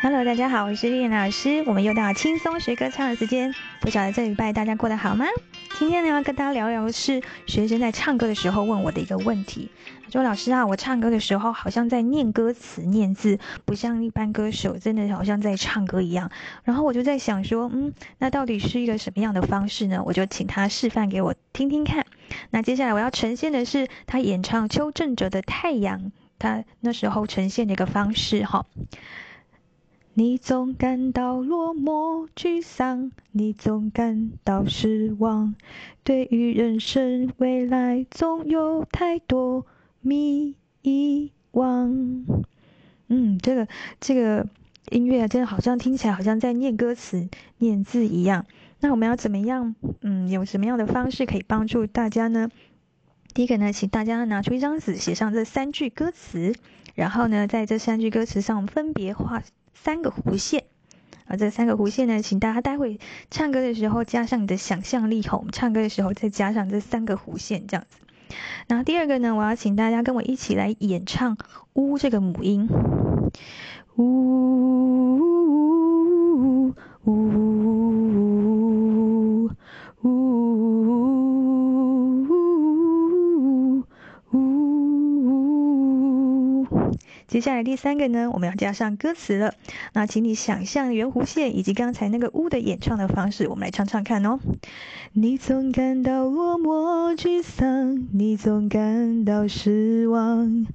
Hello，大家好，我是丽丽老师，我们又到轻松学歌唱的时间。不晓得这礼拜大家过得好吗？今天呢，要跟大家聊聊的是学生在唱歌的时候问我的一个问题。说老师啊，我唱歌的时候好像在念歌词、念字，不像一般歌手，真的好像在唱歌一样。然后我就在想说，嗯，那到底是一个什么样的方式呢？我就请他示范给我听听看。那接下来我要呈现的是他演唱邱振哲的《太阳》，他那时候呈现的一个方式，哈。你总感到落寞沮丧，你总感到失望，对于人生未来总有太多迷惘。嗯，这个这个音乐真的好像听起来好像在念歌词、念字一样。那我们要怎么样？嗯，有什么样的方式可以帮助大家呢？第一个呢，请大家拿出一张纸，写上这三句歌词，然后呢，在这三句歌词上分别画。三个弧线，而这三个弧线呢，请大家待会唱歌的时候加上你的想象力吼，我们唱歌的时候再加上这三个弧线，这样子。然后第二个呢，我要请大家跟我一起来演唱“呜”这个母音，呜接下来第三个呢，我们要加上歌词了。那请你想象圆弧线以及刚才那个呜的演唱的方式，我们来唱唱看哦。你总感到落寞沮丧，你总感到失望，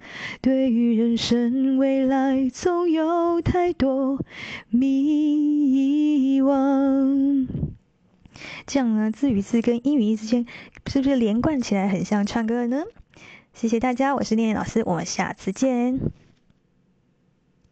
对于人生未来总有太多迷惘。这样呢，字与字跟音与音之间，是不是连贯起来很像唱歌呢？谢谢大家，我是念念老师，我们下次见。